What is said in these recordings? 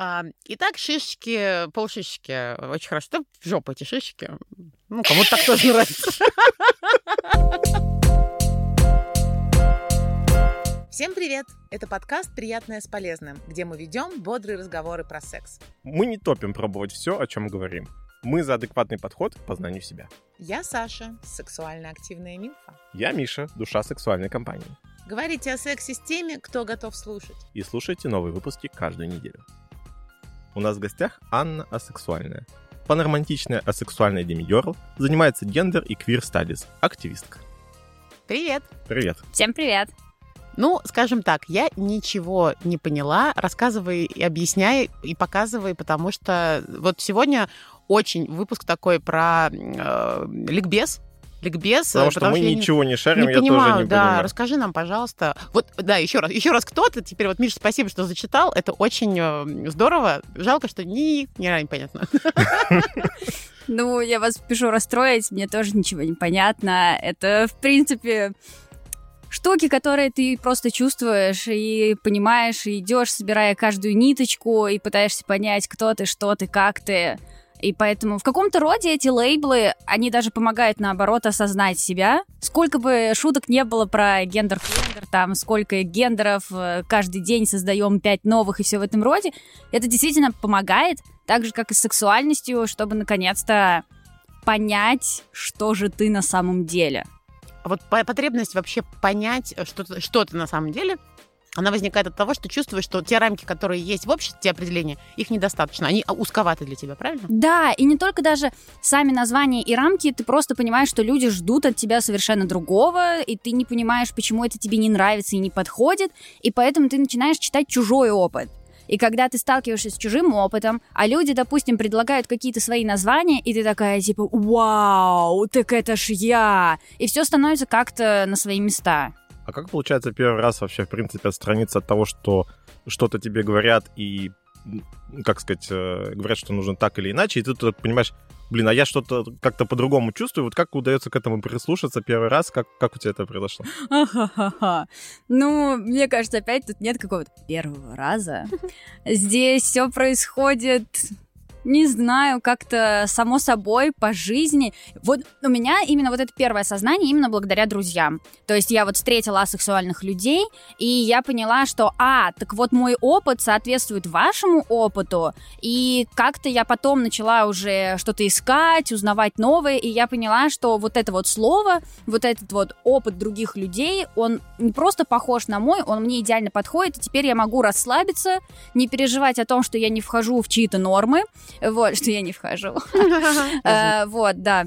А, итак, шишечки, полшишечки. Очень хорошо. Да в жопу эти шишечки. Ну, кому-то так тоже нравится. Всем привет! Это подкаст «Приятное с полезным», где мы ведем бодрые разговоры про секс. Мы не топим пробовать все, о чем говорим. Мы за адекватный подход к познанию себя. Я Саша, сексуально активная милфа. Я Миша, душа сексуальной компании. Говорите о сексе с теми, кто готов слушать. И слушайте новые выпуски каждую неделю. У нас в гостях Анна Асексуальная. Паноромантичная асексуальная демигерл, занимается гендер и квир стадис, активистка. Привет! Привет! Всем привет! Ну, скажем так, я ничего не поняла. Рассказывай и объясняй, и показывай, потому что вот сегодня очень выпуск такой про э, ликбез, ликбез. Потому что мы ничего не, шарим, не я понимаю, тоже не да, понимаю. расскажи нам, пожалуйста. Вот, да, еще раз, еще раз кто-то. Теперь вот, Миша, спасибо, что зачитал. Это очень э, здорово. Жалко, что ни, ни разу непонятно. Ну, я вас спешу расстроить, мне тоже ничего не понятно. Это, в принципе, штуки, которые ты просто чувствуешь и понимаешь, и идешь, собирая каждую ниточку, и пытаешься понять, кто ты, что ты, как ты. И поэтому в каком-то роде эти лейблы, они даже помогают, наоборот, осознать себя. Сколько бы шуток не было про гендер-флендер, там, сколько гендеров, э, каждый день создаем пять новых и все в этом роде, это действительно помогает, так же, как и с сексуальностью, чтобы наконец-то понять, что же ты на самом деле. А вот по- потребность вообще понять, что, ты- что ты на самом деле, она возникает от того, что чувствуешь, что те рамки, которые есть в обществе, те определения, их недостаточно. Они а, узковаты для тебя, правильно? Да, и не только даже сами названия и рамки, ты просто понимаешь, что люди ждут от тебя совершенно другого, и ты не понимаешь, почему это тебе не нравится и не подходит, и поэтому ты начинаешь читать чужой опыт. И когда ты сталкиваешься с чужим опытом, а люди, допустим, предлагают какие-то свои названия, и ты такая типа «Вау, так это ж я!» И все становится как-то на свои места. А как получается первый раз вообще, в принципе, отстраниться от того, что что-то тебе говорят и, как сказать, э, говорят, что нужно так или иначе, и ты тут понимаешь, блин, а я что-то как-то по-другому чувствую, вот как удается к этому прислушаться первый раз, как, как у тебя это произошло? Ахахаха. Ну, мне кажется, опять тут нет какого-то первого раза. Здесь все происходит, не знаю, как-то само собой по жизни. Вот у меня именно вот это первое сознание именно благодаря друзьям. То есть я вот встретила асексуальных людей, и я поняла, что, а, так вот мой опыт соответствует вашему опыту, и как-то я потом начала уже что-то искать, узнавать новое, и я поняла, что вот это вот слово, вот этот вот опыт других людей, он не просто похож на мой, он мне идеально подходит, и теперь я могу расслабиться, не переживать о том, что я не вхожу в чьи-то нормы, вот, что я не вхожу. Э, Вот, да.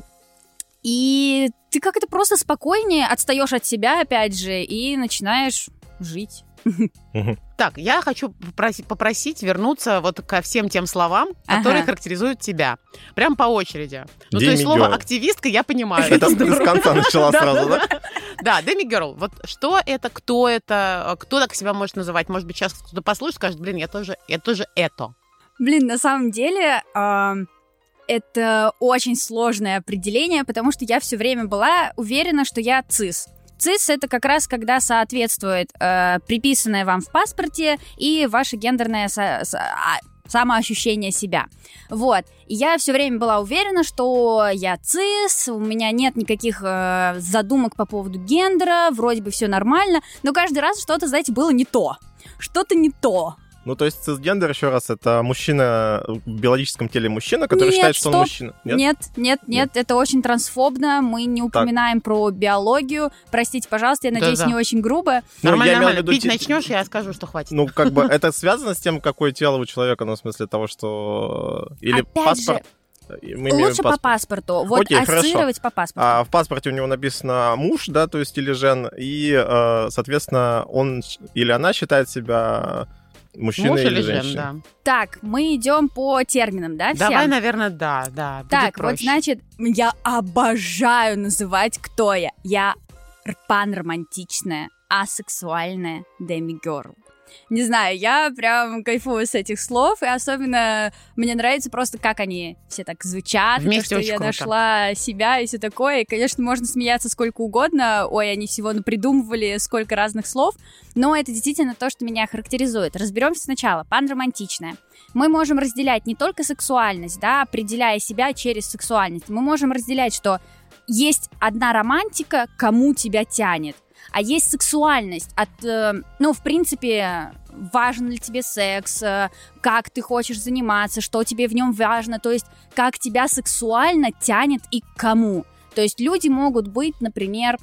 И ты как это просто спокойнее отстаешь от себя, опять же, и начинаешь жить. Так, я хочу попросить, попросить вернуться вот ко всем тем словам, которые характеризуют тебя. Прям по очереди. Ну, то Demi есть слово girl. активистка я понимаю. Это с конца начала сразу, да, да? Герл. Вот что это, кто это, кто так себя может называть? Может быть, сейчас кто-то послушает, скажет, блин, я тоже, я тоже это. Блин, на самом деле, ам, это очень сложное определение, потому что я все время была уверена, что я цис. Цис это как раз когда соответствует э, приписанное вам в паспорте и ваше гендерное со- со- а, самоощущение себя. Вот. И я все время была уверена, что я цис, у меня нет никаких э, задумок по поводу гендера, вроде бы все нормально, но каждый раз что-то, знаете, было не то. Что-то не то. Ну, то есть цисгендер, еще раз, это мужчина в биологическом теле мужчина, который Нет, считает, что он стоп. мужчина. Нет, нет, нет, это очень трансфобно. Мы не упоминаем про биологию. Простите, пожалуйста, я надеюсь, Да-да. не очень грубо. Ну, нормально, я нормально. виду Пить начнешь, я скажу, что хватит. Ну, как бы это связано с тем, какое тело у человека, ну, в смысле того, что... Или Опять паспорт. Мы имеем Лучше по паспорт. паспорту. Вот Окей, хорошо. ассоциировать по паспорту. А в паспорте у него написано муж, да, то есть или жен, и, э, соответственно, он или она считает себя мужчиной Муж или, или жен, женщиной. да. Так, мы идем по терминам, да, всем? Давай, наверное, да, да. будет Так, вот проще. значит, я обожаю называть, кто я. Я панромантичная, асексуальная демигерл. Не знаю, я прям кайфую с этих слов, и особенно мне нравится просто, как они все так звучат, Вместе то, что я круто. нашла себя и все такое. И, конечно, можно смеяться сколько угодно, ой, они всего напридумывали сколько разных слов, но это действительно то, что меня характеризует. Разберемся сначала. Панромантичная. Мы можем разделять не только сексуальность, да, определяя себя через сексуальность. Мы можем разделять, что есть одна романтика, кому тебя тянет, а есть сексуальность от, э, ну, в принципе, важен ли тебе секс, э, как ты хочешь заниматься, что тебе в нем важно, то есть как тебя сексуально тянет и к кому. То есть люди могут быть, например,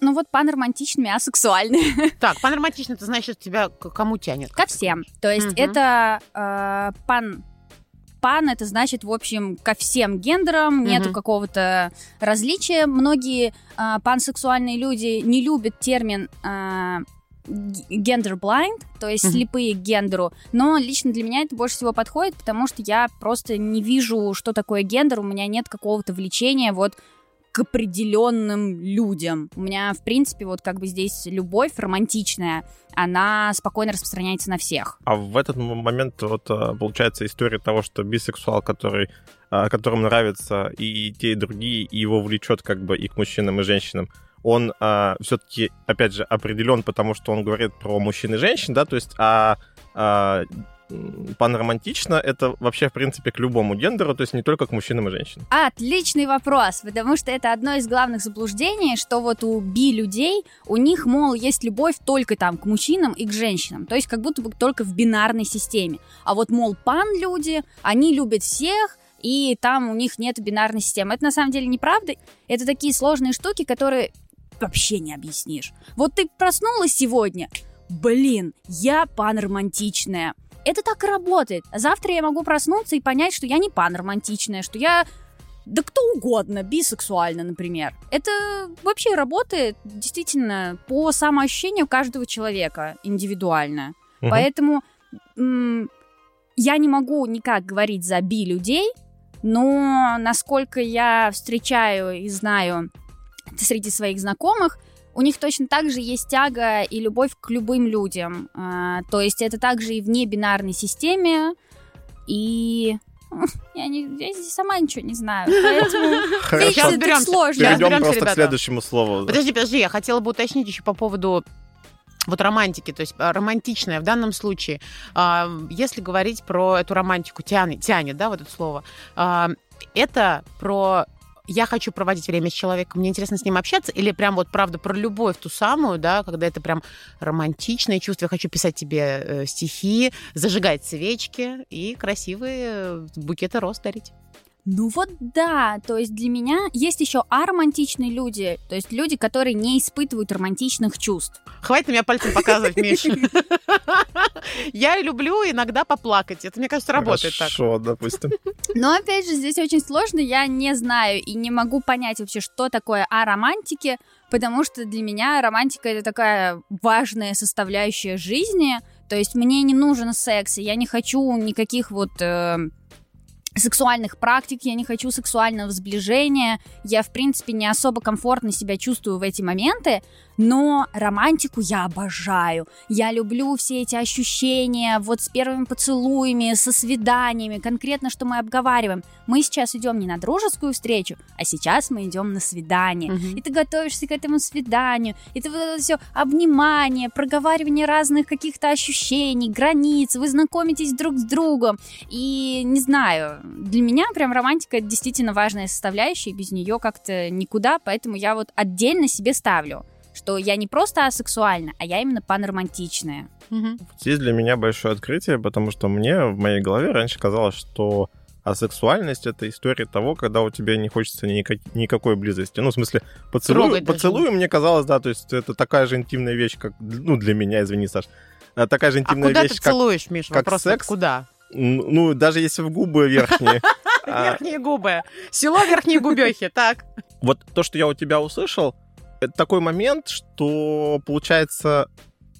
ну вот панромантичными, а сексуальными. Так, панромантично, это значит, тебя к кому тянет? Ко всем. То есть Мгм. это э, пан... Пан это значит, в общем, ко всем гендерам, нету Мгм. какого-то различия. Многие э, пансексуальные люди не любят термин э, гендер blind, то есть Мгм. слепые к гендеру, но лично для меня это больше всего подходит, потому что я просто не вижу, что такое гендер, у меня нет какого-то влечения вот определенным людям. У меня, в принципе, вот как бы здесь любовь романтичная, она спокойно распространяется на всех. А в этот момент вот а, получается история того, что бисексуал, который, а, которому нравятся и те, и другие, и его влечет как бы и к мужчинам, и женщинам, он все-таки, опять же, определен, потому что он говорит про мужчин и женщин, да, то есть а, а, панромантично это вообще, в принципе, к любому гендеру, то есть не только к мужчинам и женщинам. Отличный вопрос, потому что это одно из главных заблуждений, что вот у би-людей, у них, мол, есть любовь только там к мужчинам и к женщинам, то есть как будто бы только в бинарной системе. А вот, мол, пан-люди, они любят всех, и там у них нет бинарной системы. Это на самом деле неправда. Это такие сложные штуки, которые вообще не объяснишь. Вот ты проснулась сегодня, блин, я панромантичная. Это так и работает. Завтра я могу проснуться и понять, что я не панромантичная, что я да кто угодно, бисексуально, например. Это вообще работает действительно по самоощущению каждого человека индивидуально. Мгм. Поэтому я не могу никак говорить за би людей, но насколько я встречаю и знаю среди своих знакомых, у них точно так же есть тяга и любовь к любым людям. А, то есть это также и в небинарной системе, и я, не, я здесь сама ничего не знаю. Поэтому Сейчас разберемся. сложно. Перейдем просто к ребята. следующему слову. Подожди, подожди, я хотела бы уточнить еще по поводу вот романтики, то есть а, романтичная в данном случае, а, если говорить про эту романтику, тянет, тянет, да, вот это слово, это про я хочу проводить время с человеком, мне интересно с ним общаться, или прям вот правда про любовь ту самую, да, когда это прям романтичное чувство, я хочу писать тебе э, стихи, зажигать свечки и красивые э, букеты роз дарить. Ну вот да, то есть для меня есть еще аромантичные люди, то есть люди, которые не испытывают романтичных чувств. Хватит меня пальцем показывать, Миш. Я люблю иногда поплакать. Это, мне кажется, работает так. Хорошо, допустим. Но опять же, здесь очень сложно, я не знаю и не могу понять вообще, что такое аромантики, потому что для меня романтика это такая важная составляющая жизни. То есть мне не нужен секс, и я не хочу никаких вот э, сексуальных практик, я не хочу сексуального сближения, я, в принципе, не особо комфортно себя чувствую в эти моменты, но романтику я обожаю. Я люблю все эти ощущения, вот с первыми поцелуями, со свиданиями, конкретно, что мы обговариваем. Мы сейчас идем не на дружескую встречу, а сейчас мы идем на свидание. Мгм. И ты готовишься к этому свиданию, и ты вот это все обнимание, проговаривание разных каких-то ощущений, границ, вы знакомитесь друг с другом. И не знаю, для меня прям романтика это действительно важная составляющая, и без нее как-то никуда, поэтому я вот отдельно себе ставлю, что я не просто асексуальна, а я именно панромантичная. Мгм. Здесь для меня большое открытие, потому что мне в моей голове раньше казалось, что асексуальность — это история того, когда у тебя не хочется никак- никакой близости. Ну, в смысле, поцелуй, поцелуй мне казалось, да, то есть это такая же интимная вещь, как, ну, для меня, извини, Саш, а, такая же А интимная куда вещь, ты как, целуешь, Миш? как Вопрос секс? куда? Ну, даже если в губы верхние. а, Верхние губы. Село Верхние Губехи, так. Вот то, что я у тебя услышал, это такой момент, что получается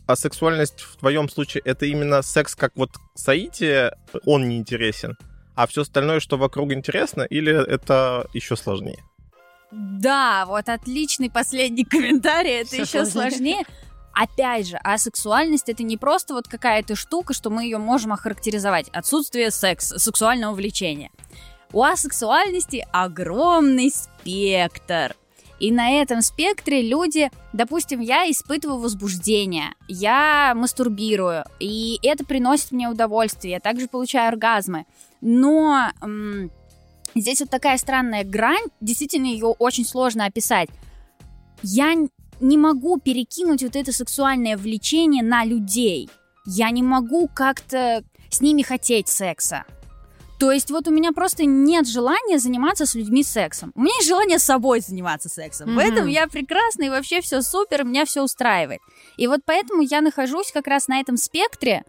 а сексуальность в твоем случае это именно секс как вот соитие, он не интересен, а все остальное, что вокруг интересно, или это еще сложнее? Да, вот отличный последний комментарий, это Всё еще сложнее. сложнее. Опять же, а сексуальность это не просто вот какая-то штука, что мы ее можем охарактеризовать. Отсутствие секса, сексуального влечения. У асексуальности огромный спектр. И на этом спектре люди, допустим, я испытываю возбуждение, я мастурбирую, и это приносит мне удовольствие, я также получаю оргазмы. Но м- здесь вот такая странная грань, действительно ее очень сложно описать. Я не могу перекинуть вот это сексуальное влечение на людей. Я не могу как-то с ними хотеть секса. То есть вот у меня просто нет желания заниматься с людьми сексом. У меня есть желание с собой заниматься сексом. Mm-hmm. Поэтому я прекрасна и вообще все супер, меня все устраивает. И вот поэтому я нахожусь как раз на этом спектре,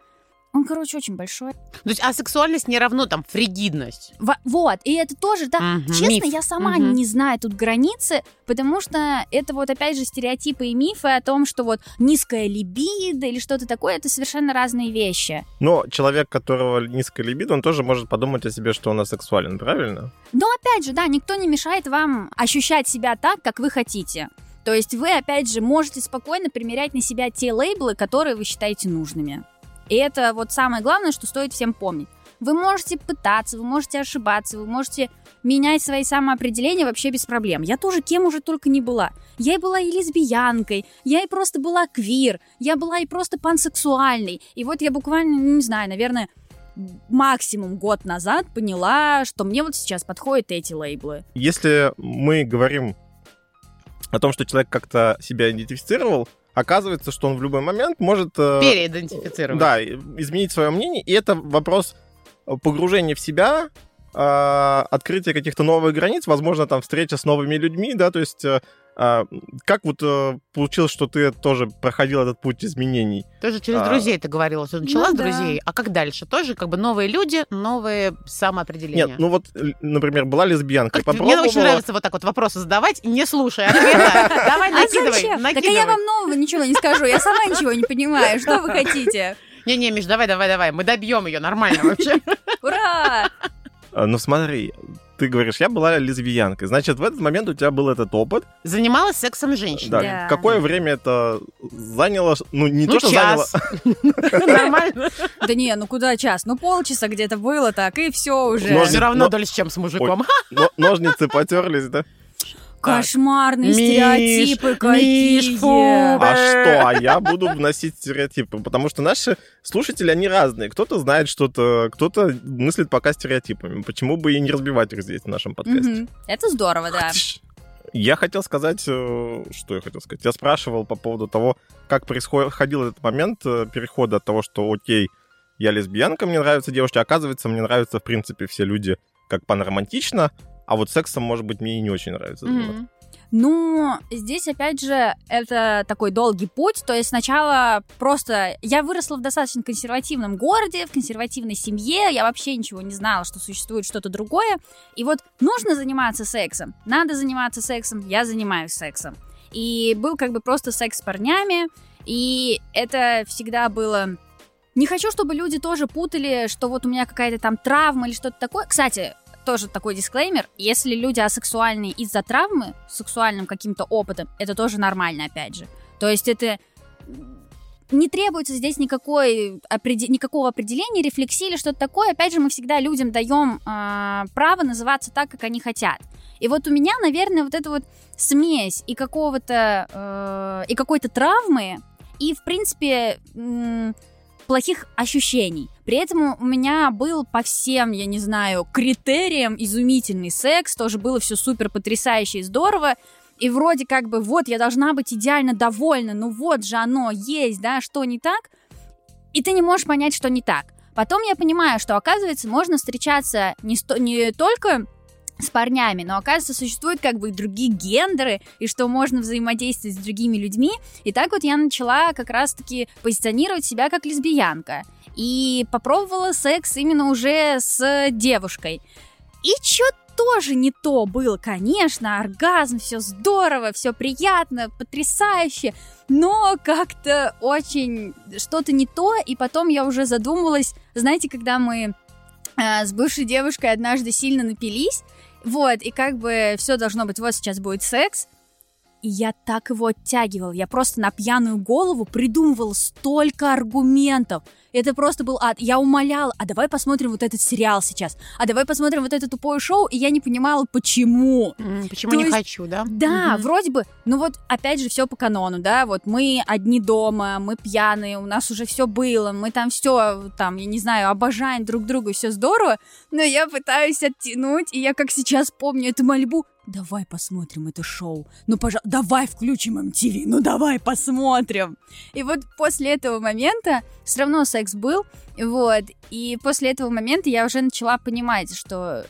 он, короче, очень большой. То есть асексуальность не равно там фригидность. Во- вот, и это тоже, да, угу, честно, миф. я сама угу. не знаю тут границы, потому что это вот опять же стереотипы и мифы о том, что вот низкая либидо или что-то такое, это совершенно разные вещи. Но человек, которого низкая либидо, он тоже может подумать о себе, что он асексуален, правильно? Но опять же, да, никто не мешает вам ощущать себя так, как вы хотите. То есть вы, опять же, можете спокойно примерять на себя те лейблы, которые вы считаете нужными. И это вот самое главное, что стоит всем помнить. Вы можете пытаться, вы можете ошибаться, вы можете менять свои самоопределения вообще без проблем. Я тоже кем уже только не была. Я и была и лесбиянкой, я и просто была квир, я была и просто пансексуальной. И вот я буквально, ну, не знаю, наверное, максимум год назад поняла, что мне вот сейчас подходят эти лейблы. Если мы говорим о том, что человек как-то себя идентифицировал, оказывается, что он в любой момент может... Э, Переидентифицировать. Да, изменить свое мнение. И это вопрос погружения в себя, э, открытия каких-то новых границ, возможно, там встреча с новыми людьми, да, то есть э, как вот э, получилось, что ты тоже проходил этот путь изменений? Тоже через а... друзей ты говорила, что начала ну, с друзей, да. а как дальше? Тоже как бы новые люди, новые самоопределения? Нет, ну вот, например, была лесбиянка, как попробовала... Мне очень нравится вот так вот вопросы задавать, не слушая ответа. Давай накидывай, Так я вам нового ничего не скажу, я сама ничего не понимаю, что вы хотите? Не-не, Миш, давай, давай, давай, мы добьем ее нормально вообще. Ура! А, ну смотри, ты говоришь, я была лесбиянкой. Значит, в этот момент у тебя был этот опыт. Занималась сексом женщин. Да. да. Какое время это заняло? Ну, не ну, то, что час. заняло. Нормально. Да не, ну куда час? Ну полчаса где-то было так, и все уже. Все равно дольше, чем с мужиком. Ножницы потерлись, да? Кошмарные Миш, стереотипы какие. Миш, фу, а что? А я буду вносить стереотипы, потому что наши слушатели, они разные. Кто-то знает что-то, кто-то мыслит пока стереотипами. Почему бы и не разбивать их здесь в нашем подкасте? Угу. Это здорово, да. Я хотел сказать, э, что я хотел сказать. Я спрашивал по поводу того, как происходил этот момент э, перехода от того, что окей, я лесбиянка, мне нравятся девушки, оказывается, мне нравятся, в принципе, все люди как панромантично, а вот сексом, может быть, мне и не очень нравится mm-hmm. Ну, здесь, опять же, это такой долгий путь. То есть сначала просто... Я выросла в достаточно консервативном городе, в консервативной семье. Я вообще ничего не знала, что существует что-то другое. И вот нужно заниматься сексом. Надо заниматься сексом. Я занимаюсь сексом. И был как бы просто секс с парнями. И это всегда было... Не хочу, чтобы люди тоже путали, что вот у меня какая-то там травма или что-то такое. Кстати, тоже такой дисклеймер. Если люди асексуальные из-за травмы, сексуальным каким-то опытом, это тоже нормально, опять же. То есть это не требуется здесь никакой, никакого определения, рефлексии или что-то такое. Опять же, мы всегда людям даем э, право называться так, как они хотят. И вот у меня, наверное, вот эта вот смесь и какого-то э, и какой-то травмы, и, в принципе, э, плохих ощущений. При этом у меня был по всем, я не знаю, критериям изумительный секс, тоже было все супер потрясающе и здорово. И вроде как бы вот я должна быть идеально довольна, ну вот же оно есть, да, что не так. И ты не можешь понять, что не так. Потом я понимаю, что оказывается можно встречаться не, сто, не только с парнями, но оказывается существуют как бы и другие гендеры, и что можно взаимодействовать с другими людьми. И так вот я начала как раз-таки позиционировать себя как лесбиянка. И попробовала секс именно уже с девушкой. И что тоже не то было, конечно, оргазм, все здорово, все приятно, потрясающе, но как-то очень что-то не то, и потом я уже задумалась, знаете, когда мы э, с бывшей девушкой однажды сильно напились, вот, и как бы все должно быть, вот сейчас будет секс. И я так его оттягивал. Я просто на пьяную голову придумывал столько аргументов. Это просто был ад. Я умоляла, а давай посмотрим вот этот сериал сейчас, а давай посмотрим вот это тупое шоу, и я не понимала, почему. Почему То не есть- хочу, да? Да, Мгм. вроде бы, ну вот опять же все по канону, да, вот мы одни дома, мы пьяные, у нас уже все было, мы там все, там, я не знаю, обожаем друг друга, все здорово, но я пытаюсь оттянуть, и я как сейчас помню эту мольбу, давай посмотрим это шоу, ну, пожалуйста, давай включим MTV, ну, давай посмотрим. И вот после этого момента все равно секс был, вот, и после этого момента я уже начала понимать, что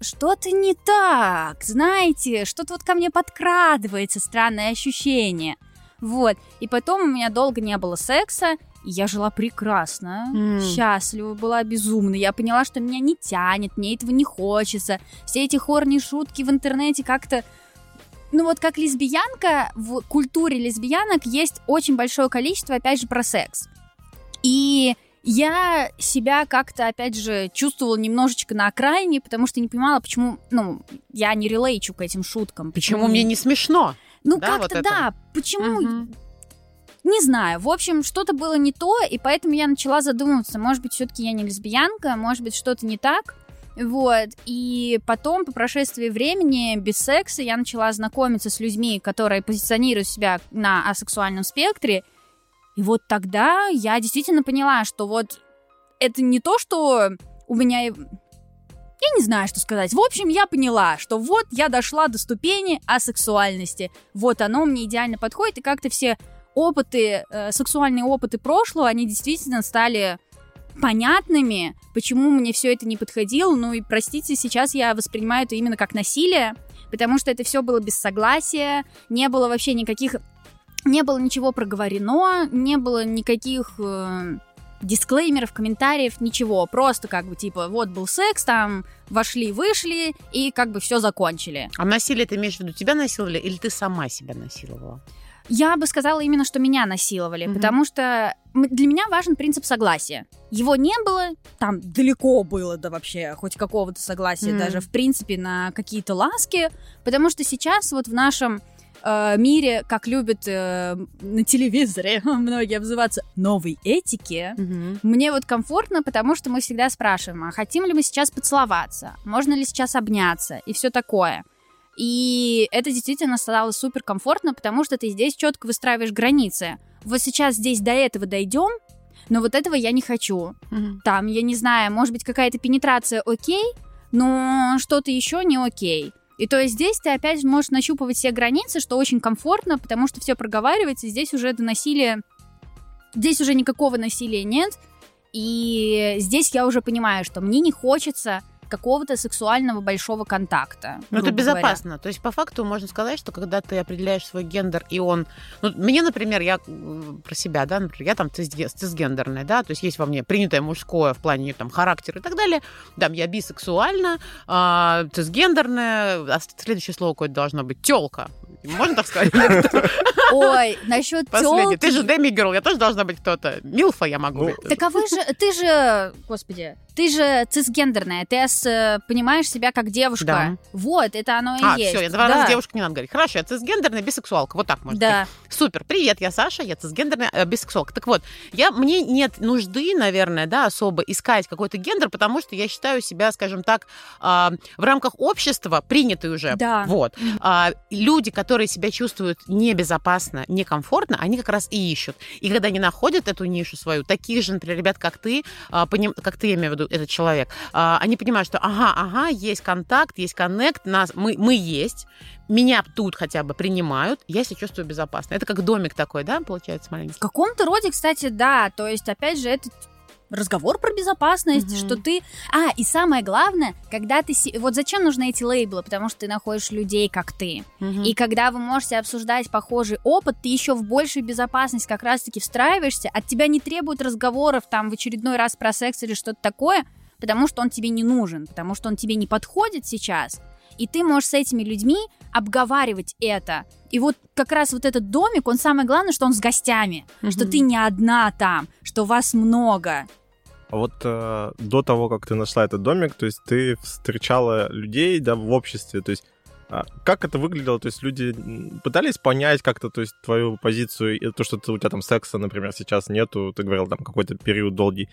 что-то не так, знаете, что-то вот ко мне подкрадывается, странное ощущение. Вот, и потом у меня долго не было секса, и я жила прекрасно, М. счастлива, была безумна. Я поняла, что меня не тянет, мне этого не хочется. Все эти хорни шутки в интернете как-то ну вот как лесбиянка, в культуре лесбиянок есть очень большое количество, опять же, про секс. И я себя как-то, опять же, чувствовала немножечко на окраине, потому что не понимала, почему, ну, я не релейчу к этим шуткам. Почему мне не смешно? Ну, да, вот как-то это? да, почему... Мгм. Не знаю, в общем, что-то было не то, и поэтому я начала задумываться, может быть, все-таки я не лесбиянка, может быть, что-то не так. Вот, и потом, по прошествии времени, без секса, я начала знакомиться с людьми, которые позиционируют себя на асексуальном спектре, и вот тогда я действительно поняла, что вот это не то, что у меня... Я не знаю, что сказать. В общем, я поняла, что вот я дошла до ступени асексуальности. Вот оно мне идеально подходит, и как-то все опыты, э, сексуальные опыты прошлого, они действительно стали понятными, почему мне все это не подходило. Ну и простите, сейчас я воспринимаю это именно как насилие, потому что это все было без согласия, не было вообще никаких, не было ничего проговорено, не было никаких э, дисклеймеров, комментариев, ничего. Просто как бы типа вот был секс, там вошли, вышли и как бы все закончили. А насилие ты имеешь в виду, тебя насиловали или ты сама себя насиловала? Я бы сказала именно, что меня насиловали, Мгм. потому что для меня важен принцип согласия. Его не было, там далеко было до вообще хоть какого-то согласия, Мгм. даже в принципе на какие-то ласки, потому что сейчас вот в нашем э, мире, как любят э, на телевизоре многие обзываться новой этики, мне вот комфортно, потому что мы всегда спрашиваем, а хотим ли мы сейчас поцеловаться, можно ли сейчас обняться и все такое. И это действительно стало супер комфортно, потому что ты здесь четко выстраиваешь границы. Вот сейчас здесь до этого дойдем, но вот этого я не хочу. Мгм. Там, я не знаю, может быть, какая-то пенетрация окей, но что-то еще не окей. И то есть здесь ты опять же можешь нащупывать все границы, что очень комфортно, потому что все проговаривается, здесь уже до насилия... Здесь уже никакого насилия нет, и здесь я уже понимаю, что мне не хочется какого-то сексуального большого контакта. Ну, это грубо говоря. безопасно. То есть, по факту, можно сказать, что когда ты определяешь свой гендер, и он... Ну, мне, например, я про себя, да, например, я там цисге- цисгендерная, да, то есть есть во мне принятое мужское в плане там характера и так далее. Да, я бисексуальна, а, цисгендерная, а следующее слово какое-то должно быть телка. Можно так сказать? Ой, насчет Последнее. Ты же тёлки. демигерл, я тоже должна быть кто-то. Милфа я могу Ну, быть. Так а вы же, ты же, господи, ты же цисгендерная, ты э, понимаешь себя как девушка. Вот, это оно и А, есть. все, я два раза девушка не надо говорить. Хорошо, я цисгендерная бисексуалка. Вот так можно. Да. Супер, привет, я Саша, я цисгендерная э, бисексуалка. Так вот, я, мне нет нужды, наверное, да, особо искать какой-то гендер, потому что я считаю себя, скажем так, а, в рамках общества принятой уже. Да. Вот. А, люди, которые себя чувствуют небезопасно, некомфортно, они как раз и ищут. И когда они находят эту нишу свою, таких же, например, ребят, как ты, а, поним- как ты, я имею в виду, этот человек, а, они понимают, что ага, ага, есть контакт, есть коннект, нас, мы, мы есть, меня тут хотя бы принимают, я себя чувствую безопасно. Это как домик такой, да, получается, маленький? В каком-то роде, кстати, да. То есть, опять же, это разговор про безопасность, Мгм. что ты... А, и самое главное, когда ты... Вот зачем нужны эти лейблы? Потому что ты находишь людей, как ты. И когда вы можете обсуждать похожий опыт, ты еще в большую безопасность как раз-таки встраиваешься, от тебя не требуют разговоров там в очередной раз про секс или что-то такое, потому что он тебе не нужен, потому что он тебе не подходит сейчас. И ты можешь с этими людьми обговаривать это. И вот как раз вот этот домик, он самое главное, что он с гостями, что Мгм. ты не одна там, что вас много. А вот э, до того, как ты нашла этот домик, то есть ты встречала людей, да, в обществе, то есть А как это выглядело? То есть люди пытались понять как-то, то есть твою позицию, и то, что ты, у тебя там секса, например, сейчас нету, ты говорил, там какой-то период долгий.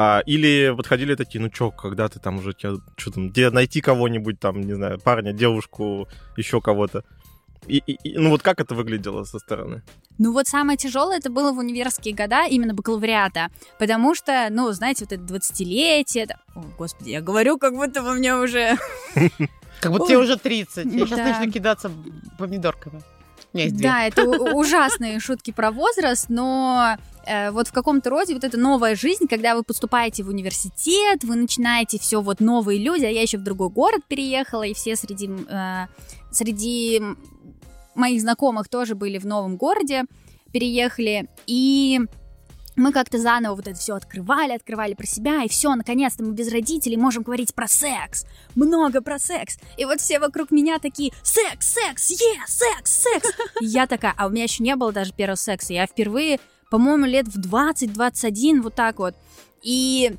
А, или подходили такие, ну чё, когда ты там уже, что там, где найти кого-нибудь, там, не знаю, парня, девушку, еще кого-то. И, и, ну вот как это выглядело со стороны? Ну вот самое тяжелое это было в универские года, именно бакалавриата, потому что, ну, знаете, вот это 20-летие, это... о, господи, я говорю, как будто бы мне уже... Как будто тебе уже 30, я сейчас начну кидаться помидорками. Да, это ужасные шутки про возраст, но э, вот в каком-то роде вот эта новая жизнь, когда вы поступаете в университет, вы начинаете все вот новые люди, а я еще в другой город переехала, и все среди, э, среди моих знакомых тоже были в новом городе, переехали, и мы как-то заново вот это все открывали, открывали про себя, и все, наконец-то мы без родителей можем говорить про секс, много про секс. И вот все вокруг меня такие, секс, секс, е, yeah, секс, секс. И я такая, а у меня еще не было даже первого секса, я впервые, по-моему, лет в 20-21, вот так вот. И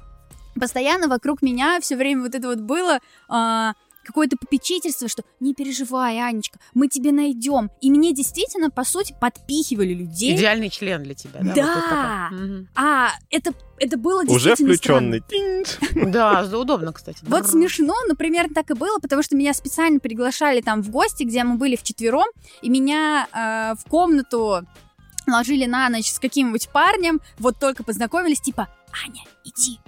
постоянно вокруг меня все время вот это вот было, а, какое-то попечительство, что не переживай, Анечка, мы тебе найдем. И мне действительно, по сути, подпихивали людей. Идеальный член для тебя, да? Да. Вот. А это это было Уже включенный. Да, удобно, кстати. Вот смешно, но примерно так и было, потому что меня специально приглашали там в гости, где мы были вчетвером, и меня э, в комнату ложили на ночь с каким-нибудь парнем, вот только познакомились, типа, Аня, иди,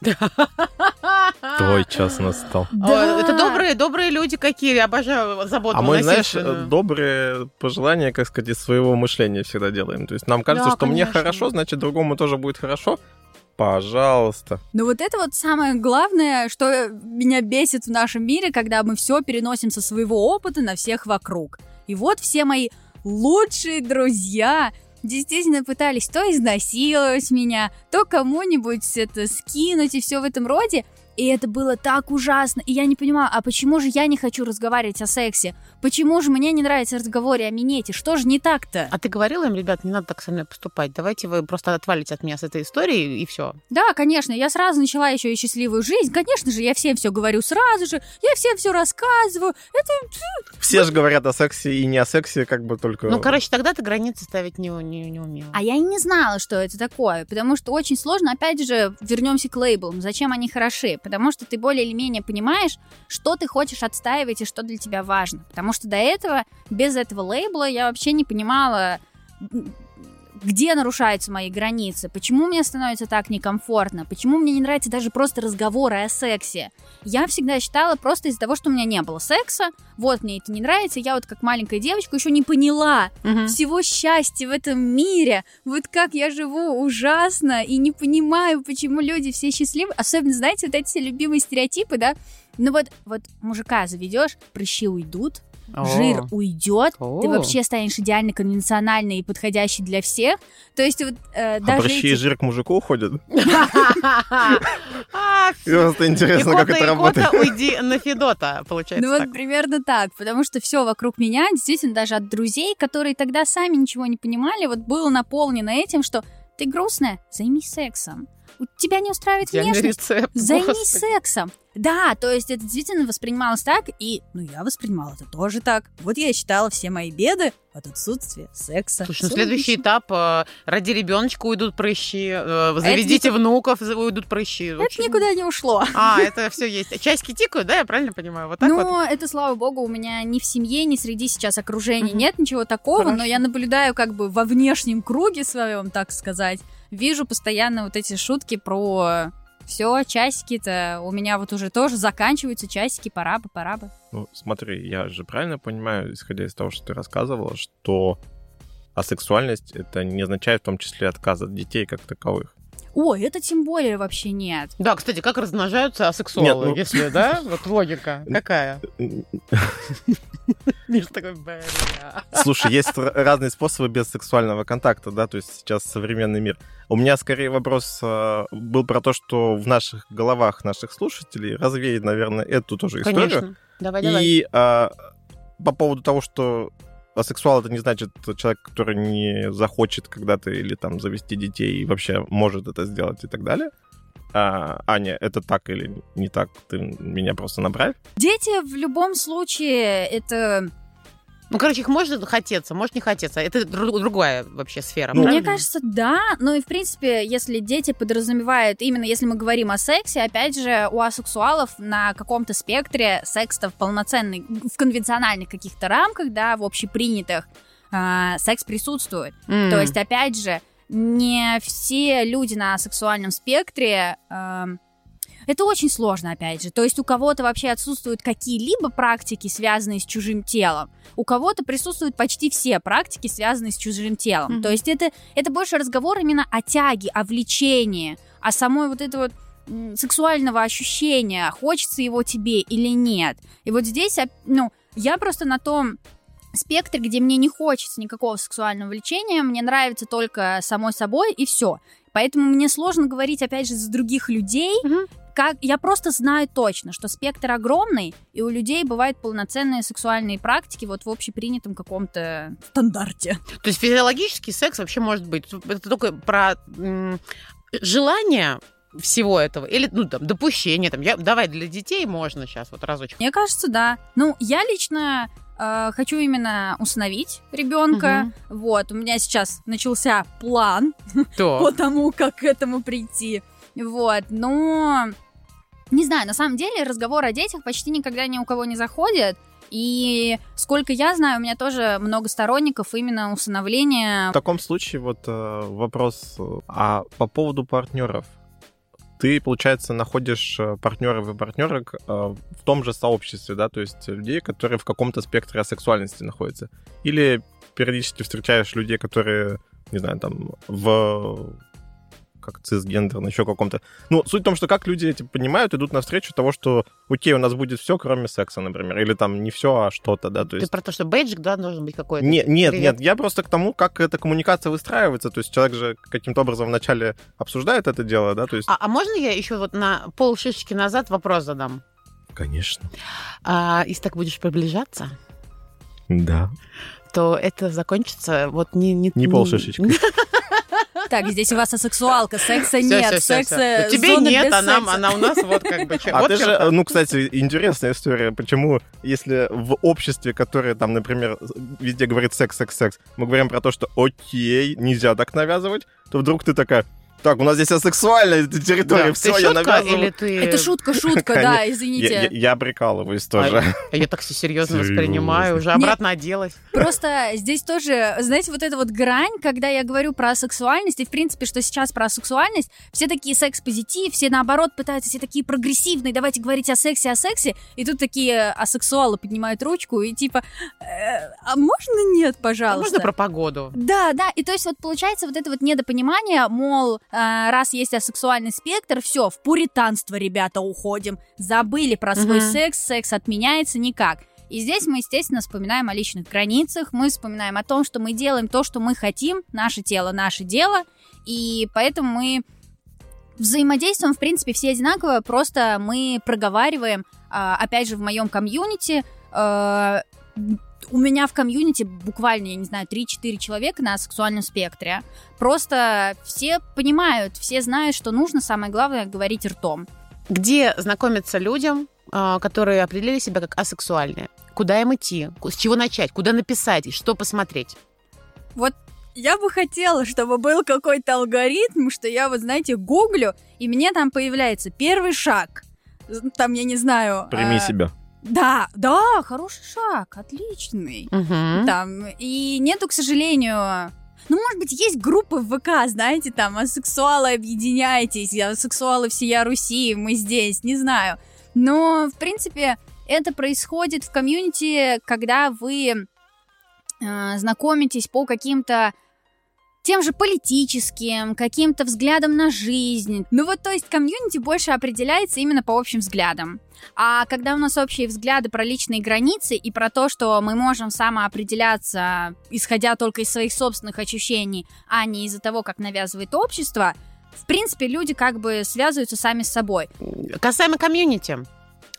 Твой час настал. Да. Это добрые, добрые люди какие, обожаю заботу. А мы, знаешь, добрые пожелания, как сказать, из своего мышления всегда делаем. То есть нам кажется, Да, что мне хорошо, значит, другому тоже будет хорошо. Пожалуйста. Ну вот это вот самое главное, что меня бесит в нашем мире, когда мы все переносим со своего опыта на всех вокруг. И вот все мои лучшие друзья действительно пытались то изнасиловать меня, то кому-нибудь это скинуть и все в этом роде. И это было так ужасно. И я не понимаю, а почему же я не хочу разговаривать о сексе? Почему же мне не нравится разговоры о минете? Что же не так-то? А ты говорила им, ребят, не надо так со мной поступать. Давайте вы просто отвалите от меня с этой историей, и все. Да, конечно, я сразу начала еще и счастливую жизнь. Конечно же, я всем все говорю сразу же, я всем все рассказываю. Это Все же говорят о сексе и не о сексе, как бы только... Ну, короче, тогда ты границы ставить не, не, не умела. А я и не знала, что это такое, потому что очень сложно, опять же, вернемся к лейблам, зачем они хороши, потому что ты более или менее понимаешь, что ты хочешь отстаивать и что для тебя важно. Потому что до этого, без этого лейбла, я вообще не понимала, где нарушаются мои границы, почему мне становится так некомфортно, почему мне не нравятся даже просто разговоры о сексе. Я всегда считала просто из-за того, что у меня не было секса, вот мне это не нравится, я вот как маленькая девочка еще не поняла, Мгм. всего счастья в этом мире. Вот как я живу ужасно и не понимаю, почему люди все счастливы. Особенно, знаете, вот эти все любимые стереотипы, да? Ну вот, вот мужика заведешь, прыщи уйдут, О. жир уйдет, О. ты вообще станешь идеально конвенциональной и подходящей для всех. То есть вот э, А даже прыщи и эти- жир к мужику уходят? Просто интересно, как это работает. уйди на Федота, получается Ну вот примерно так, потому что все вокруг меня, действительно, даже от друзей, которые тогда сами ничего не понимали, вот было наполнено этим, что ты грустная, займись сексом. У тебя не устраивает Идеальный внешность, рецепт. займись господи. сексом. Да, то есть это действительно воспринималось так, и, ну, я воспринимала это тоже так. Вот я и считала все мои беды от отсутствия секса. Слушай, ну следующий этап э, ради ребеночка уйдут прыщи, э, заведите внуков, за- уйдут прыщи. Это общем, никуда не ушло. А, это все есть. Часики тикают, да, я правильно понимаю? Вот так ну, вот. это, слава богу, у меня ни в семье, ни среди сейчас окружения Мгм. нет ничего такого, но Хорошо. я наблюдаю как бы во внешнем круге своем, так сказать, вижу постоянно вот эти шутки про все, часики-то у меня вот уже тоже заканчиваются часики, пора бы, пора бы. Ну, смотри, я же правильно понимаю, исходя из того, что ты рассказывала, что асексуальность это не означает в том числе отказ от детей как таковых. О, это тем более вообще нет. Да, кстати, как размножаются асексуалы, Нет, ну- если, да? Вот логика какая? Миш такой, бля. Слушай, есть разные способы без сексуального контакта, да, то есть сейчас современный мир. У меня скорее вопрос э, был про то, что в наших головах наших слушателей развеет, наверное, эту тоже историю. Конечно. Давай, давай. И а, по поводу того, что асексуал это не значит человек, который не захочет когда-то или там завести детей и вообще может это сделать и так далее. а, Аня, это так или не так, ты меня просто направь. Дети в любом случае это Ну, короче, их может хотеться, может не хотеться. Это дру- другая вообще сфера. Ну, Мне кажется, да. Ну и в принципе, если дети подразумевают, именно если мы говорим о сексе, опять же, у асексуалов на каком-то спектре секс-то в полноценный, в конвенциональных каких-то рамках, да, в общепринятых, а, секс присутствует. М. То есть, опять же, не все люди на сексуальном спектре... эм, это очень сложно, опять же. То есть у кого-то вообще отсутствуют какие-либо практики, связанные с чужим телом. У кого-то присутствуют почти все практики, связанные с чужим телом. Мгм. То есть это, это больше разговор именно о тяге, о влечении, о самой вот этой вот сексуального ощущения, хочется его тебе или нет. И вот здесь, ну, я просто на том спектр, где мне не хочется никакого сексуального влечения, мне нравится только самой собой и все. Поэтому мне сложно говорить, опять же, за других людей. Мгм. Как я просто знаю точно, что спектр огромный, и у людей бывают полноценные сексуальные практики вот в общепринятом каком-то стандарте. То есть физиологический секс вообще может быть. Это только про м, желание всего этого или ну там допущение там я давай для детей можно сейчас вот разочек Мне кажется, да. Ну, я лично э, хочу именно усыновить ребенка. Вот, у меня сейчас начался план по тому, как к этому прийти. Вот, но не знаю, на самом деле разговор о детях почти никогда ни у кого не заходит. И сколько я знаю, у меня тоже много сторонников именно усыновления. В таком случае вот э, вопрос, э, а по поводу партнеров, ты, получается, находишь э, партнеров и партнерок в том же сообществе, да, то есть людей, которые в каком-то спектре асексуальности находятся. Или периодически встречаешь людей, которые, не знаю, там, в как цисгендерно, еще каком-то. Ну, суть в том, что как люди эти понимают, идут навстречу того, что, окей, у нас будет все, кроме секса, например, или там не все, а что-то, да, то ты есть... про то что бейджик да должен быть какой-то Не- нет, Привет. нет, я просто к тому, как эта коммуникация выстраивается. То есть человек же каким-то образом вначале обсуждает это дело, да, то есть... а, а можно я еще вот на пол шишечки назад вопрос задам Конечно. а, если так будешь приближаться Да. то это закончится вот не не Не полшишечки. Так, здесь у вас асексуалка, секса нет, секса... Тебе нет, без а нам, она у нас вот как бы. А ты же, ну, кстати, интересная история, почему, если в обществе, которое там, например, везде говорит секс, секс, секс, мы говорим про то, что окей, нельзя так навязывать, то вдруг ты такая, так, у нас здесь асексуальная Да. территория, Ты все, я шутка навязываю. или ты... Это шутка, шутка, да, Конечно. Я, извините. я- я прикалываюсь тоже. А я так все серьезно воспринимаю, уже обратно оделась. Просто здесь тоже, знаете, вот эта вот грань, когда я говорю про сексуальность, и в принципе, что сейчас про сексуальность, все такие секс-позитив, все наоборот пытаются, все такие прогрессивные, давайте говорить о сексе, о сексе, и тут такие асексуалы поднимают ручку и типа, «Э, а можно нет, А пожалуйста? Можно про погоду? Да, да, и то есть вот получается вот это вот недопонимание, мол, раз есть асексуальный спектр, все, в пуританство, ребята, уходим, забыли про свой Мгм. секс, секс отменяется никак. И здесь мы, естественно, вспоминаем о личных границах, мы вспоминаем о том, что мы делаем то, что мы хотим, наше тело, наше дело, и поэтому мы взаимодействуем, в принципе, все одинаково, просто мы проговариваем, а, опять же, в моем комьюнити, э, у меня в комьюнити буквально, я не знаю, 3-4 человека на сексуальном спектре. Просто все понимают, все знают, что нужно, самое главное, говорить ртом. Где знакомиться людям, а, которые определили себя как асексуальные? Куда им идти? С чего начать? Куда написать? И что посмотреть? Я бы хотела, чтобы был какой-то алгоритм, что я вот, знаете, гуглю, и мне там появляется первый шаг. Там, я не знаю... Прими э, себя. Да, да, хороший шаг, отличный. Мгм. Там, и нету, к сожалению... Ну, может быть, есть группы в ВК, знаете, там, асексуалы объединяйтесь, асексуалы всея Руси, мы здесь, не знаю. Но, в принципе, это происходит в комьюнити, когда вы э, знакомитесь по каким-то тем же политическим, каким-то взглядам на жизнь. Ну вот, то есть комьюнити больше определяется именно по общим взглядам. А когда у нас общие взгляды про личные границы и про то, что мы можем самоопределяться, исходя только из своих собственных ощущений, а не из-за того, как навязывает общество, в принципе, люди как бы связываются сами с собой. Касаемо комьюнити.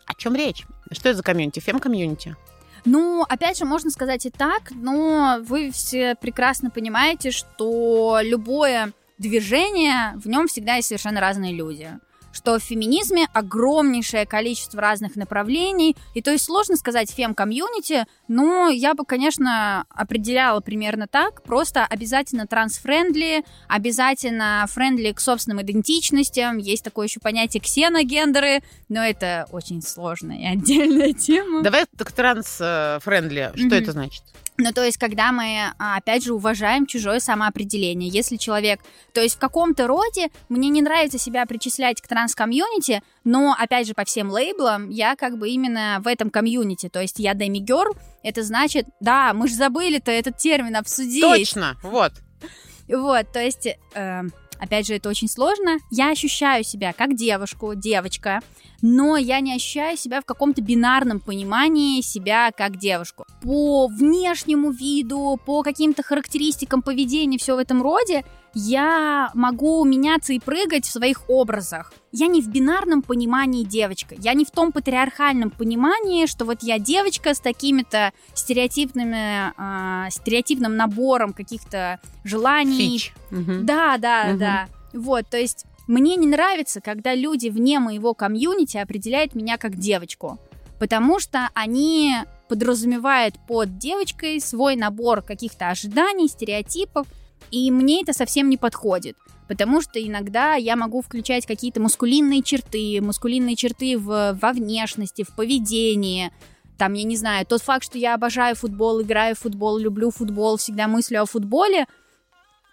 О чем речь? Что это за комьюнити? Фем-комьюнити? Ну, опять же, можно сказать и так, но вы все прекрасно понимаете, что любое движение, в нем всегда есть совершенно разные люди. Что в феминизме огромнейшее количество разных направлений, и то есть сложно сказать фем-комьюнити, но я бы, конечно, определяла примерно так, просто обязательно транс friendly, обязательно friendly к собственным идентичностям, есть такое еще понятие ксеногендеры, но это очень сложная и отдельная тема. Давай к транс friendly. Что Мгм. это значит? Ну, то есть, когда мы, а, опять же, уважаем чужое самоопределение. Если человек... То есть, в каком-то роде мне не нравится себя причислять к транс-комьюнити, но, опять же, по всем лейблам я как бы именно в этом комьюнити. То есть, я demigirl, это значит... Да, мы же забыли-то этот термин обсудить. Точно, вот. Вот, то есть, э, опять же, это очень сложно. Я ощущаю себя как девушку, девочка, но я не ощущаю себя в каком-то бинарном понимании себя как девушку. По внешнему виду, по каким-то характеристикам поведения, все в этом роде, я могу меняться и прыгать в своих образах. Я не в бинарном понимании девочка. Я не в том патриархальном понимании, что вот я девочка с такими-то стереотипными, а, стереотипным набором каких-то желаний, Фич. Мгм. да, да, Мгм. да. Вот, то есть мне не нравится, когда люди вне моего комьюнити определяют меня как девочку, потому что они подразумевают под девочкой свой набор каких-то ожиданий, стереотипов, и мне это совсем не подходит. Потому что иногда я могу включать какие-то мускулинные черты, мускулинные черты в, во внешности, в поведении. Там, я не знаю, тот факт, что я обожаю футбол, играю в футбол, люблю футбол, всегда мыслю о футболе,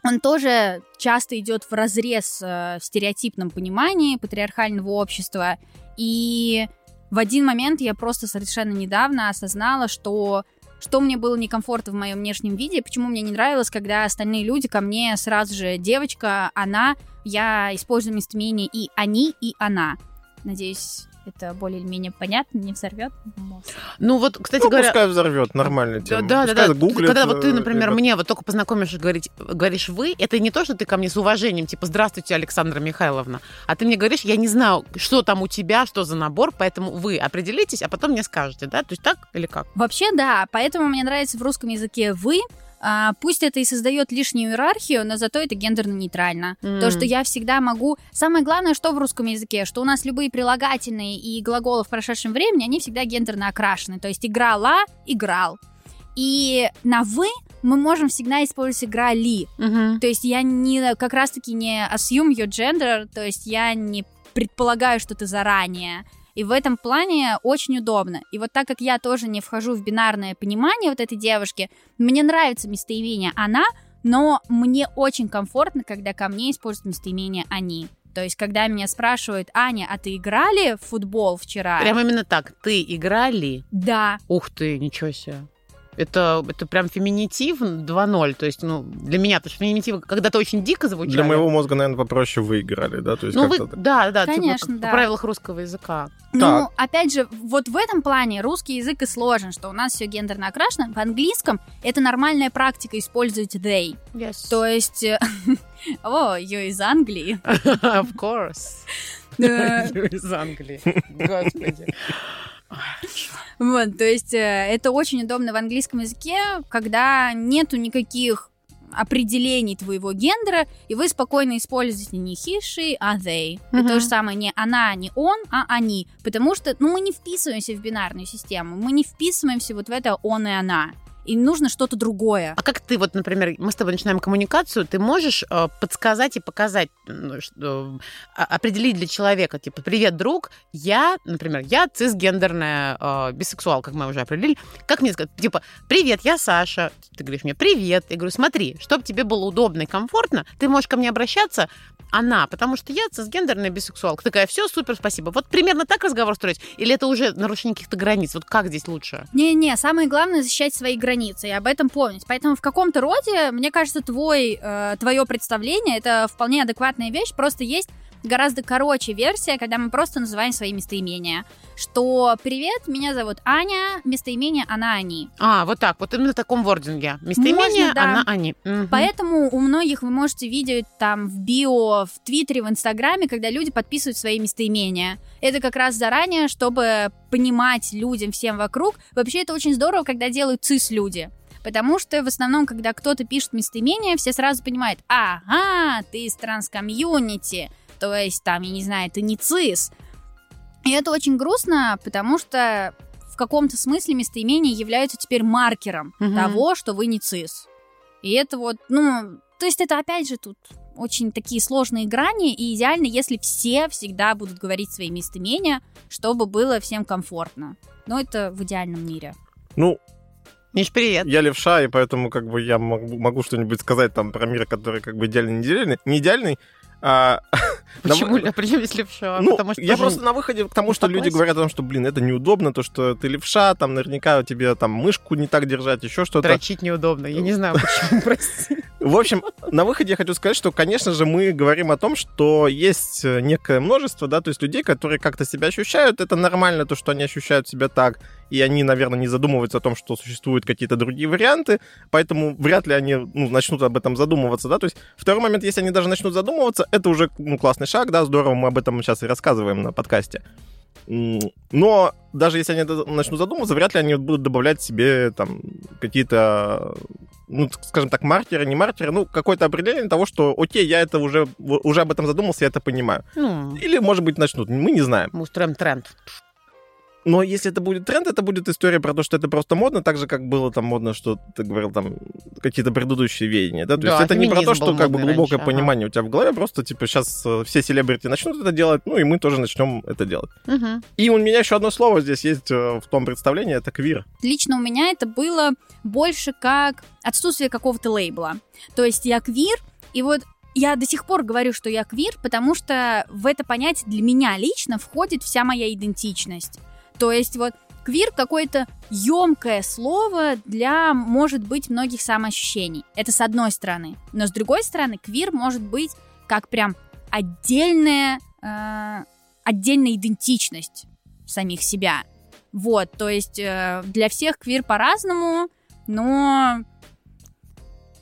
он тоже часто идет в разрез э, в стереотипном понимании патриархального общества. И в один момент я просто совершенно недавно осознала, что что мне было некомфортно в моем внешнем виде, почему мне не нравилось, когда остальные люди ко мне сразу же девочка, она, я использую местоимение и они, и она. Надеюсь, это более или менее понятно, не взорвет мозг. Ну вот, кстати Ну, говоря... пускай взорвет, нормальная Да, да, да, да. гуглят, Когда вот ты, э, например, ребят. мне вот только познакомишь и говорить, говоришь вы, это не то, что ты ко мне с уважением, типа, здравствуйте, Александра Михайловна, а ты мне говоришь, я не знаю, что там у тебя, что за набор, поэтому вы определитесь, а потом мне скажете, да? То есть так или как? Вообще, да, поэтому мне нравится в русском языке «вы», А, пусть это и создает лишнюю иерархию, но зато это гендерно-нейтрально. М. То, что я всегда могу... Самое главное, что в русском языке, что у нас любые прилагательные и глаголы в прошедшем времени, они всегда гендерно окрашены. То есть играла, играл. И на «вы» мы можем всегда использовать играли. Мгм. То есть я не как раз-таки не assume your gender, то есть я не предполагаю что-то заранее. И в этом плане очень удобно. И вот так как я тоже не вхожу в бинарное понимание вот этой девушки, мне нравится местоимение «она», но мне очень комфортно, когда ко мне используют местоимение «они». То есть, когда меня спрашивают, Аня, а ты играли в футбол вчера? Прям именно так. Ты играли? Да. Ух ты, ничего себе. Это, это прям феминитив 2.0. То есть, ну, для меня, потому что феминитивы когда-то очень дико звучали. Для моего мозга, наверное, попроще выиграли, да? То есть Ну, вы, так. да, да, Конечно, типа, да. по правилах русского языка. Ну, Так. опять же, вот в этом плане русский язык и сложен, что у нас все гендерно окрашено. В английском это нормальная практика использовать they. То есть... э, О, you из Англии. Of course. You из Англии. Господи. Вот, то есть э, это очень удобно в английском языке, когда нету никаких определений твоего гендера, и вы спокойно используете не he, she, а they. И Мгм. то же самое не она, не он, а они. Потому что, ну, мы не вписываемся в бинарную систему, мы не вписываемся вот в это он и она. И нужно что-то другое. А как ты, вот, например, мы с тобой начинаем коммуникацию, ты можешь э, подсказать и показать, а- определить для человека, типа, привет, друг, я, например, я цисгендерная э, бисексуал, как мы уже определили. Как мне сказать, типа, привет, я Саша. Ты говоришь мне, привет. Я говорю, смотри, чтобы тебе было удобно и комфортно, ты можешь ко мне обращаться она, потому что я цисгендерная бисексуалка. Такая, все, супер, спасибо. Вот примерно так разговор строить? Или это уже нарушение каких-то границ? Вот как здесь лучше? Не-не, самое главное защищать свои границы и об этом помнить. Поэтому в каком-то роде, мне кажется, твой, э, твое представление это вполне адекватная вещь. Просто есть гораздо короче версия, когда мы просто называем свои местоимения. Что «Привет, меня зовут Аня», местоимение «она, они». А, вот так, вот именно в таком вординге. Местоимение, Можно, да. она, они. Мгм. Поэтому у многих вы можете видеть там в био, в Твиттере, в Инстаграме, когда люди подписывают свои местоимения. Это как раз заранее, чтобы понимать людям всем вокруг. Вообще это очень здорово, когда делают цис-люди. Потому что в основном, когда кто-то пишет местоимение, все сразу понимают, ага, ты из транс-комьюнити, то есть там, я не знаю, ты не цис. И это очень грустно, потому что в каком-то смысле местоимения являются теперь маркером Мгм. того, что вы не цис. И это вот, ну, то есть это опять же тут очень такие сложные грани, и идеально, если все всегда будут говорить свои местоимения, чтобы было всем комфортно. Но это в идеальном мире. Ну, Миш, привет. я левша, и поэтому как бы я могу, могу что-нибудь сказать там про мир, который как бы идеальный, не идеальный, не идеальный. А, на Почему? вы- А Причем здесь левша? Ну, Потому что я тоже просто на выходе к тому, что люди говорят о том, что, блин, это неудобно, то, что ты левша, там наверняка тебе там мышку не так держать, еще что-то. дрочить неудобно. Я не знаю, почему, прости. В общем, на выходе я хочу сказать, что, конечно же, мы говорим о том, что есть э, некое множество, да, то есть людей, которые как-то себя ощущают, это нормально, то, что они ощущают себя так, и они, наверное, не задумываются о том, что существуют какие-то другие варианты, поэтому вряд ли они ну, начнут об этом задумываться, да, то есть второй момент, если они даже начнут задумываться, это уже ну, классный шаг, да, здорово, мы об этом сейчас и рассказываем на подкасте. Но даже если они начнут задумываться, вряд ли они будут добавлять себе там какие-то, ну, скажем так, маркеры, не маркеры, ну, какое-то определение того, что, окей, я это уже, уже об этом задумался, я это понимаю. Ну, Или, может быть, начнут, мы не знаем. мы устроим тренд. Но если это будет тренд, это будет история про то, что это просто модно, так же, как было там модно, что ты говорил, там, какие-то предыдущие веяния, да? То Да, есть это не про то, что как бы глубокое раньше, ага. понимание у тебя в голове, просто, типа, сейчас все селебрити начнут это делать, ну, и мы тоже начнем это делать. Мгм. И у меня еще одно слово здесь есть э, в том представлении, это квир. Лично у меня это было больше как отсутствие какого-то лейбла. То есть я квир, и вот я до сих пор говорю, что я квир, потому что в это понятие для меня лично входит вся моя идентичность. То есть вот квир какое-то емкое слово для, может быть, многих самоощущений. Это с одной стороны. Но с другой стороны, квир может быть как прям отдельная, э, отдельная идентичность самих себя. Вот, то есть э, для всех квир по-разному, но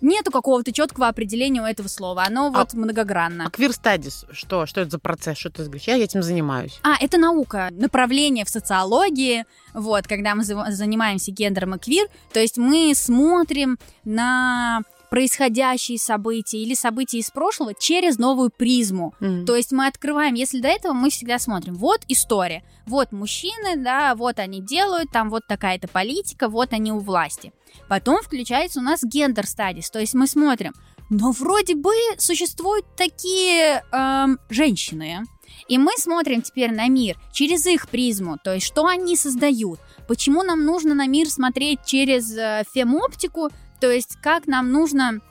нету какого-то четкого определения у этого слова. Оно вот многогранно. А квир стадис, что? Что это за процесс? Что ты говоришь? Я этим занимаюсь. А, это наука, направление в социологии, вот, когда мы за- занимаемся гендером и квир, то есть мы смотрим на происходящие события или события из прошлого через новую призму. Мгм. То есть мы открываем, если до этого мы всегда смотрим, вот история, вот мужчины, да, вот они делают, там вот такая-то политика, вот они у власти. Потом включается у нас гендер стадис, то есть мы смотрим, но вроде бы существуют такие эм, женщины, и мы смотрим теперь на мир через их призму, то есть что они создают, почему нам нужно на мир смотреть через э, фемоптику, то есть как нам нужно...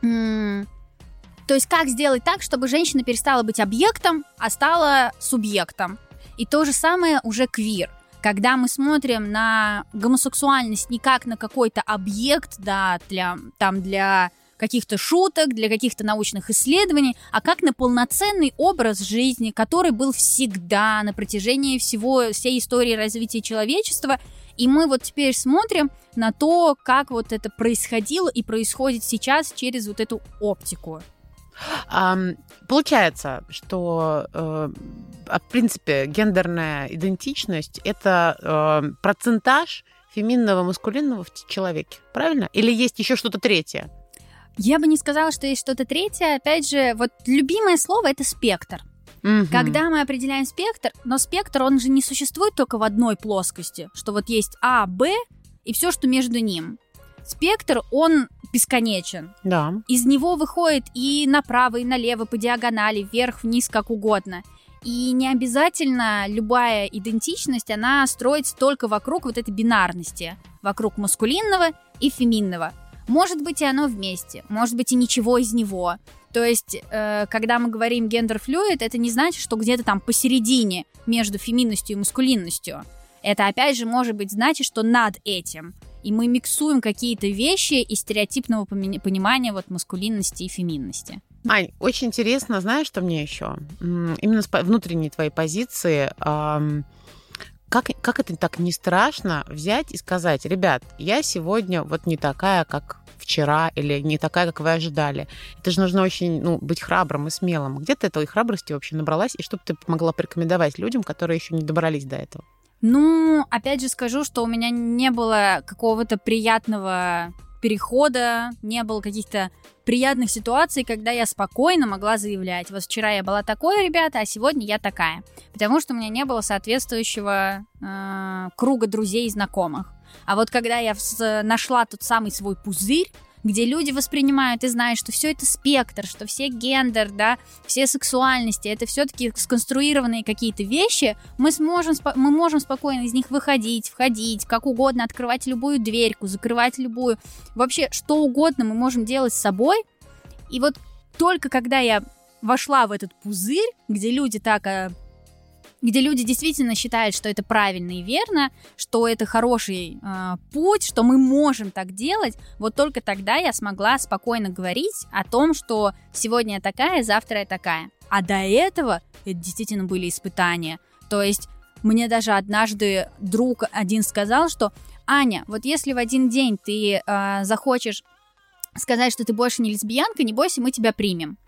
то есть как сделать так, чтобы женщина перестала быть объектом, а стала субъектом. И то же самое уже квир. Когда мы смотрим на гомосексуальность не как на какой-то объект, да, для, там для каких-то шуток, для каких-то научных исследований, а как на полноценный образ жизни, который был всегда на протяжении всего всей истории развития человечества. И мы вот теперь смотрим на то, как вот это происходило и происходит сейчас через вот эту оптику. Получается, что, э, а, в принципе, гендерная идентичность это э, процентаж феминного, маскулинного в человеке, правильно? Или есть еще что-то третье? Я бы не сказала, что есть что-то третье. Опять же, вот любимое слово это спектр. Мгм. Когда мы определяем спектр, но спектр, он же не существует только в одной плоскости, что вот есть А, Б и все, что между ним. Спектр, он бесконечен. Да. Из него выходит и направо, и налево, по диагонали, вверх, вниз, как угодно. И не обязательно любая идентичность, она строится только вокруг вот этой бинарности, вокруг маскулинного и феминного. Может быть и оно вместе, может быть и ничего из него. То есть, э, когда мы говорим гендер-флюид, это не значит, что где-то там посередине между феминностью и маскулинностью. Это опять же может быть значит, что над этим. И мы миксуем какие-то вещи из стереотипного понимания вот маскулинности и феминности. Ань, очень интересно, знаешь, что мне еще? Именно с внутренней твоей позиции. ам, Как, как это так не страшно взять и сказать, ребят, я сегодня вот не такая, как вчера, или не такая, как вы ожидали. Это же нужно очень ну, быть храбрым и смелым. Где ты этой храбрости вообще набралась, и что бы ты могла порекомендовать людям, которые еще не добрались до этого? Ну, опять же скажу, что у меня не было какого-то приятного перехода, не было каких-то приятных ситуаций, когда я спокойно могла заявлять. Вот вчера я была такой, ребята, а сегодня я такая. Потому что у меня не было соответствующего э, круга друзей и знакомых. А вот когда я нашла тот самый свой пузырь, где люди воспринимают и знают, что все это спектр, что все гендер, да, все сексуальности, это все-таки сконструированные какие-то вещи, мы сможем, мы можем спокойно из них выходить, входить, как угодно, открывать любую дверьку, закрывать любую, вообще что угодно мы можем делать с собой. И вот только когда я вошла в этот пузырь, где люди так э, где люди действительно считают, что это правильно и верно, что это хороший э, путь, что мы можем так делать, вот только тогда я смогла спокойно говорить о том, что сегодня я такая, завтра я такая. А до этого это действительно были испытания. То есть мне даже однажды друг один сказал, что Аня, вот если в один день ты э, захочешь сказать, что ты больше не лесбиянка, не бойся, мы тебя примем.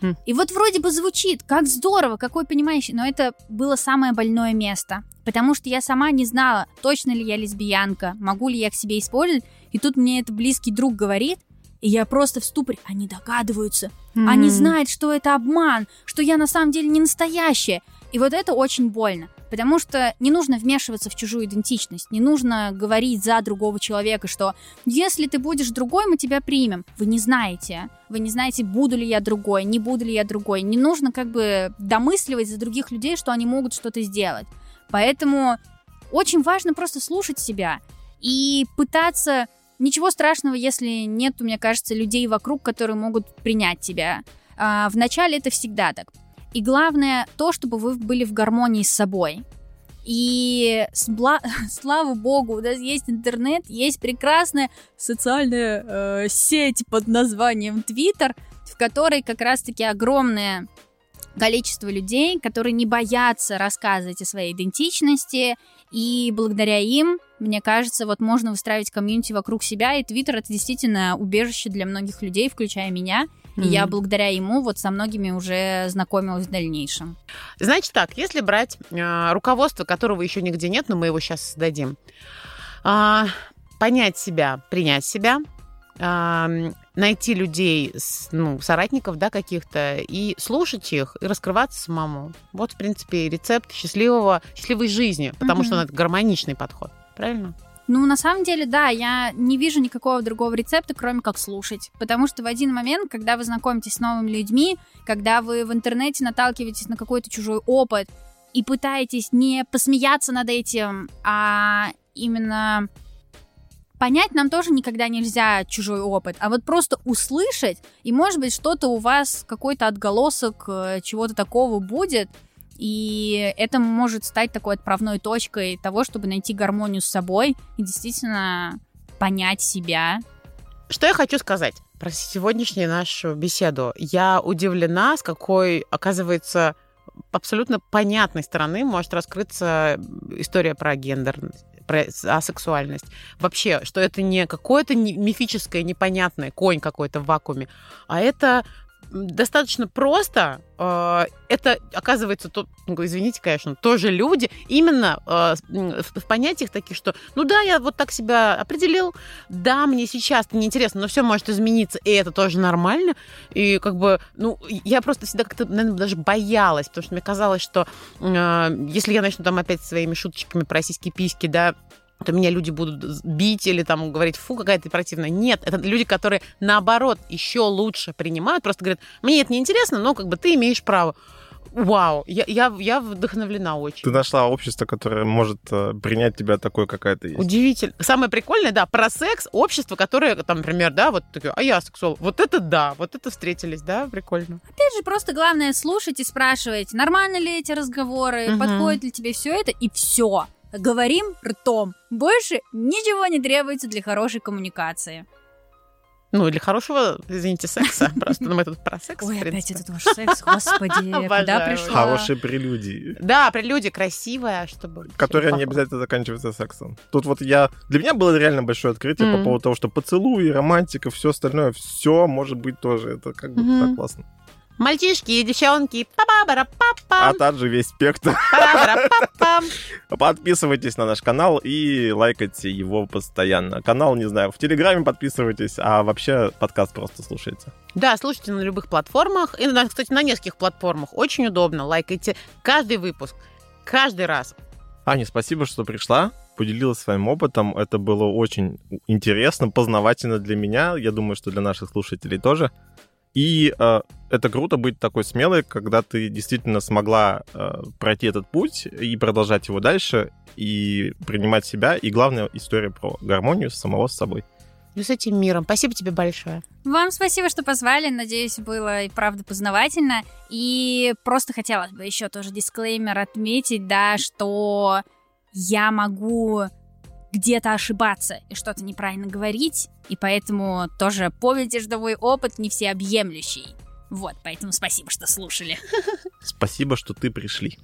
Хм. И вот вроде бы звучит, как здорово, какой понимающий, но это было самое больное место. Потому что я сама не знала, точно ли я лесбиянка, могу ли я к себе использовать. И тут мне это близкий друг говорит, и я просто в ступоре. Они догадываются. Mm-hmm. Они знают, что это обман, что я на самом деле не настоящая. И вот это очень больно. Потому что не нужно вмешиваться в чужую идентичность, не нужно говорить за другого человека, что если ты будешь другой, мы тебя примем. Вы не знаете. Вы не знаете, буду ли я другой, не буду ли я другой. Не нужно как бы домысливать за других людей, что они могут что-то сделать. Поэтому очень важно просто слушать себя и пытаться... Ничего страшного, если нет, мне кажется, людей вокруг, которые могут принять тебя. А, вначале это всегда так. И главное то, чтобы вы были в гармонии с собой. И сбла... слава богу, у нас есть интернет, есть прекрасная социальная э, сеть под названием Twitter, в которой как раз-таки огромное количество людей, которые не боятся рассказывать о своей идентичности, и благодаря им, мне кажется, вот можно выстраивать комьюнити вокруг себя, и Твиттер — это действительно убежище для многих людей, включая меня — Mm-hmm. И я благодаря ему вот со многими уже знакомилась в дальнейшем. Значит так, если брать э, руководство, которого еще нигде нет, но мы его сейчас создадим, э, понять себя, принять себя, э, найти людей, ну, соратников, да, каких-то, и слушать их, и раскрываться самому. Вот, в принципе, рецепт счастливого, счастливой жизни, потому mm-hmm. что это гармоничный подход. Правильно? Ну, на самом деле, да, я не вижу никакого другого рецепта, кроме как слушать. Потому что в один момент, когда вы знакомитесь с новыми людьми, когда вы в интернете наталкиваетесь на какой-то чужой опыт и пытаетесь не посмеяться над этим, а именно понять нам тоже никогда нельзя чужой опыт, а вот просто услышать, и может быть что-то у вас, какой-то отголосок э, чего-то такого будет, и это может стать такой отправной точкой того, чтобы найти гармонию с собой и действительно понять себя. Что я хочу сказать про сегодняшнюю нашу беседу? Я удивлена, с какой, оказывается, абсолютно понятной стороны может раскрыться история про гендер, про асексуальность. Вообще, что это не какое-то мифическое, непонятное конь какой-то в вакууме, а это достаточно просто. Э, это, оказывается, то, ну, извините, конечно, тоже люди, именно э, в понятиях таких, что, ну да, я вот так себя определил, да, мне сейчас неинтересно, но все может измениться, и это тоже нормально. И как бы, ну, я просто всегда как-то, наверное, даже боялась, потому что мне казалось, что э, если я начну там опять своими шуточками про сиськи письки, да, то меня люди будут бить или там говорить, фу, какая ты противная. Нет, это люди, которые наоборот еще лучше принимают, просто говорят, мне это не интересно, но как бы ты имеешь право. Вау, я, я, я вдохновлена очень. Ты нашла общество, которое может э, принять тебя такой, какая ты есть. Удивительно. Самое прикольное, да, про секс, общество, которое, там, например, да, вот такое, а я сексуал. Вот это да, вот это встретились, да, прикольно. Опять же, просто главное слушать и спрашивать, нормально ли эти разговоры, угу. подходит ли тебе все это, и все. Говорим ртом. Больше ничего не требуется для хорошей коммуникации. Ну, для хорошего, извините, секса. Просто мы тут про секс, Ой, опять этот ваш секс, господи, куда пришла? Хорошие прелюдии. Да, прелюдия красивая, чтобы... Которая не обязательно заканчивается сексом. Тут вот я... Для меня было реально большое открытие по поводу того, что поцелуи, романтика, все остальное, все может быть тоже. Это как бы так классно. Мальчишки и девчонки. А также весь спектр. Подписывайтесь на наш канал и лайкайте его постоянно. Канал, не знаю, в Телеграме подписывайтесь, а вообще подкаст просто слушайте. Да, слушайте на любых платформах. И, кстати, на нескольких платформах. Очень удобно. Лайкайте каждый выпуск. Каждый раз. Аня, спасибо, что пришла, поделилась своим опытом. Это было очень интересно, познавательно для меня. Я думаю, что для наших слушателей тоже. И э, это круто быть такой смелой, когда ты действительно смогла э, пройти этот путь и продолжать его дальше, и принимать себя. И главная история про гармонию самого с собой. Ну, с этим миром. Спасибо тебе большое. Вам спасибо, что позвали. Надеюсь, было и правда познавательно. И просто хотелось бы еще тоже дисклеймер отметить, да, что я могу где-то ошибаться и что-то неправильно говорить, и поэтому тоже помните, что мой опыт не всеобъемлющий. Вот, поэтому спасибо, что слушали. Спасибо, что ты пришли.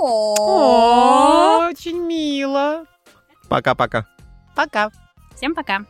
Очень мило. Пока-пока. Пока. Всем пока.